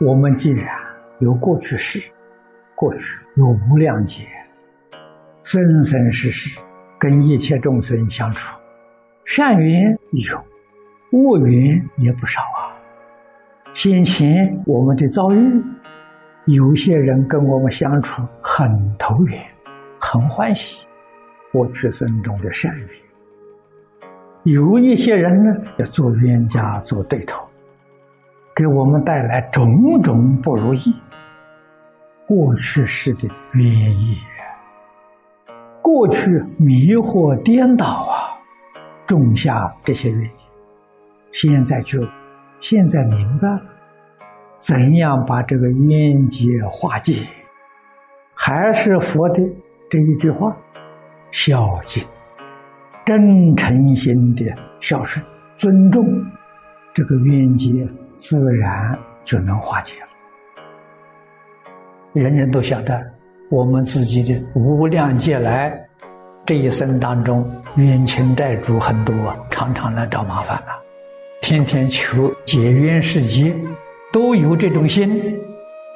我们既然有过去世，过去有无量劫，生生世世跟一切众生相处，善缘有，恶缘也不少啊。先前我们的遭遇，有些人跟我们相处很投缘，很欢喜，过去生中的善缘；有一些人呢，要做冤家，做对头。给我们带来种种不如意，过去式的冤业，过去迷惑颠倒啊，种下这些冤业，现在就现在明白了，怎样把这个冤结化解？还是佛的这一句话：孝敬，真诚心的孝顺、尊重这个冤结。自然就能化解了。人人都晓得，我们自己的无量劫来这一生当中，冤亲债主很多，常常来找麻烦了，天天求解冤释结，都有这种心。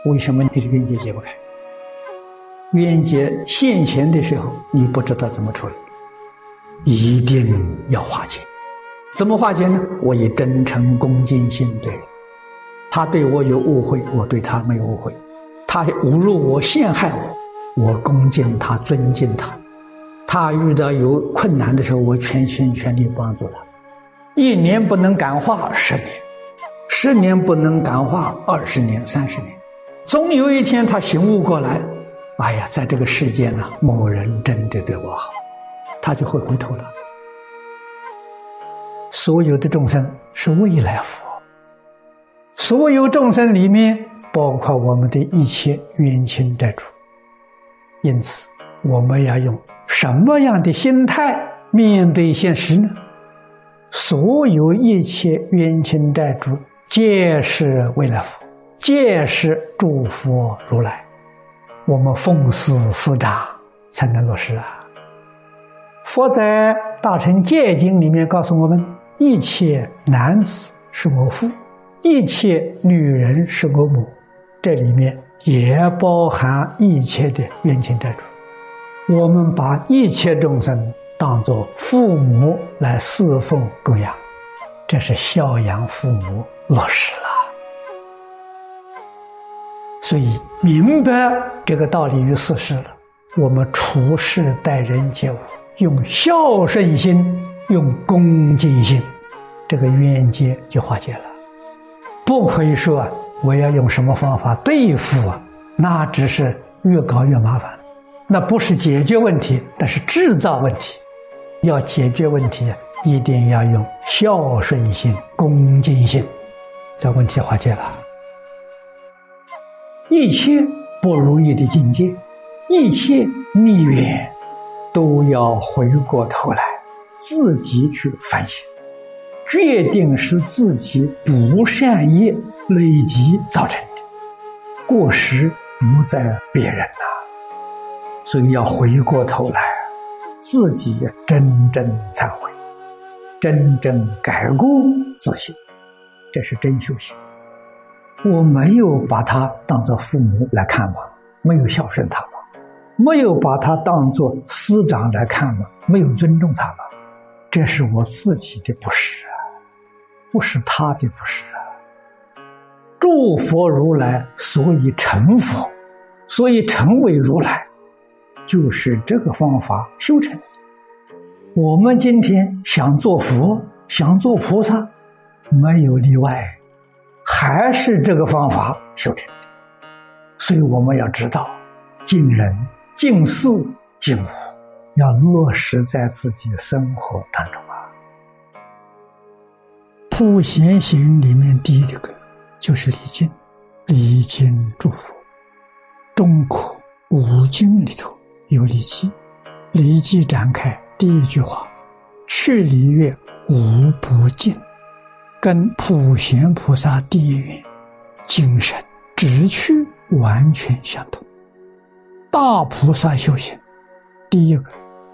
为什么你的冤结解不开？冤结现前的时候，你不知道怎么处理，一定要化解。怎么化解呢？我以真诚恭敬心对人。他对我有误会，我对他没有误会；他侮辱我、陷害我，我恭敬他、尊敬他。他遇到有困难的时候，我全心全力帮助他。一年不能感化，十年；十年不能感化，二十年、三十年。总有一天，他醒悟过来，哎呀，在这个世界呢，某人真的对我好，他就会回头了。所有的众生是未来佛。所有众生里面，包括我们的一切冤亲债主，因此我们要用什么样的心态面对现实呢？所有一切冤亲债主，皆是为了佛，皆是诸佛如来。我们奉事师长才能落实啊！佛在《大乘戒经》里面告诉我们：一切男子是我父。一切女人是我母，这里面也包含一切的冤亲债主。我们把一切众生当作父母来侍奉供养，这是孝养父母落实了。所以明白这个道理与事实了，我们处事待人接物，用孝顺心，用恭敬心，这个冤结就化解了。不可以说我要用什么方法对付啊？那只是越搞越麻烦，那不是解决问题，那是制造问题。要解决问题，一定要用孝顺心、恭敬心，这问题化解了。一切不如意的境界，一切逆缘，都要回过头来自己去反省。决定是自己不善业累积造成的过失，不在别人呐，所以要回过头来，自己真正忏悔，真正改过自新，这是真修行。我没有把他当做父母来看吗？没有孝顺他吗？没有把他当做师长来看吗？没有尊重他吗？这是我自己的不是。不是他的不是啊！诸佛如来所以成佛，所以成为如来，就是这个方法修成。我们今天想做佛，想做菩萨，没有例外，还是这个方法修成。所以我们要知道，敬人、敬事、敬物，要落实在自己生活当中。普贤行里面第一个就是礼敬，礼敬祝福。中国五经里头有礼记，礼记展开第一句话：“去礼乐，无不敬。”跟普贤菩萨第一愿精神直趣完全相同。大菩萨修行，第一个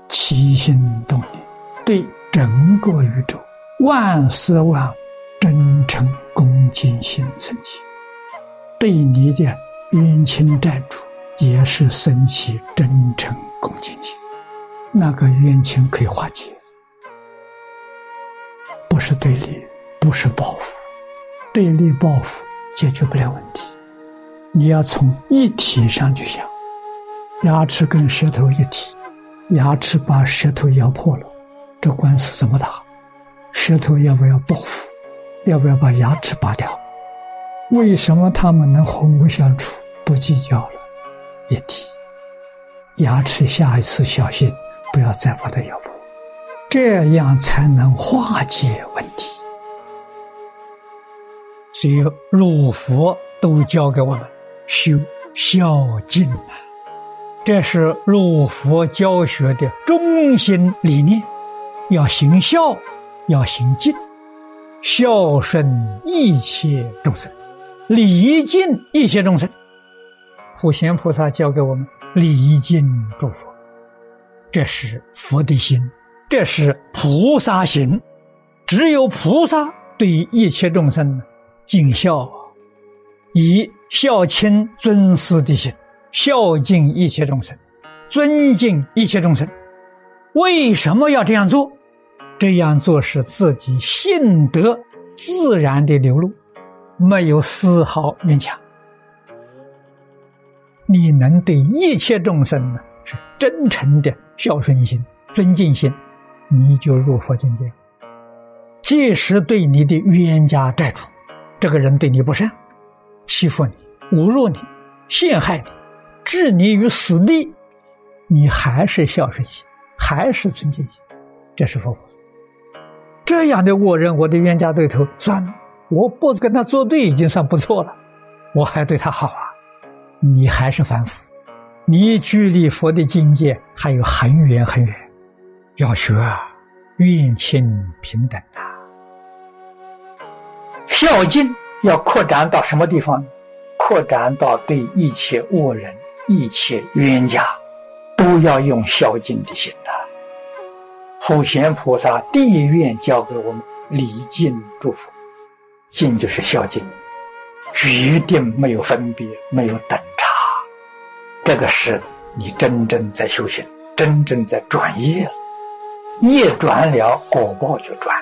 起心动念，对整个宇宙。万事万真诚恭敬心升起，对你的冤亲债主也是生起真诚恭敬心，那个冤情可以化解，不是对立，不是报复，对立报复解决不了问题。你要从一体上去想，牙齿跟舌头一体，牙齿把舌头咬破了，这官司怎么打？舌头要不要报复？要不要把牙齿拔掉？为什么他们能和睦相处，不计较了？一体，牙齿下一次小心，不要再把它咬破，这样才能化解问题。所以入佛都教给我们修孝敬啊，这是入佛教学的中心理念，要行孝，要行敬，孝顺一切众生。礼敬一切众生，普贤菩萨教给我们礼敬诸佛，这是佛的心，这是菩萨行。只有菩萨对一切众生尽孝，以孝亲尊师的心，孝敬一切众生，尊敬一切众生。为什么要这样做？这样做是自己性德自然的流露。没有丝毫勉强，你能对一切众生呢是真诚的孝顺心、尊敬心，你就入佛境界。即使对你的冤家债主，这个人对你不善，欺负你、侮辱你、陷害你、置你于死地，你还是孝顺心，还是尊敬心，这是佛菩萨。这样的恶人，我的冤家对头，算了。我不跟他作对已经算不错了，我还对他好啊！你还是凡夫，你距离佛的境界还有很远很远，要学啊，愿亲平等啊！孝敬要扩展到什么地方？扩展到对一切恶人、一切冤家，都要用孝敬的心。普贤菩萨第一愿教给我们礼敬祝福。敬就是孝敬，决定没有分别，没有等差。这个是你真正在修行，真正在转业了。业转了，果报就转。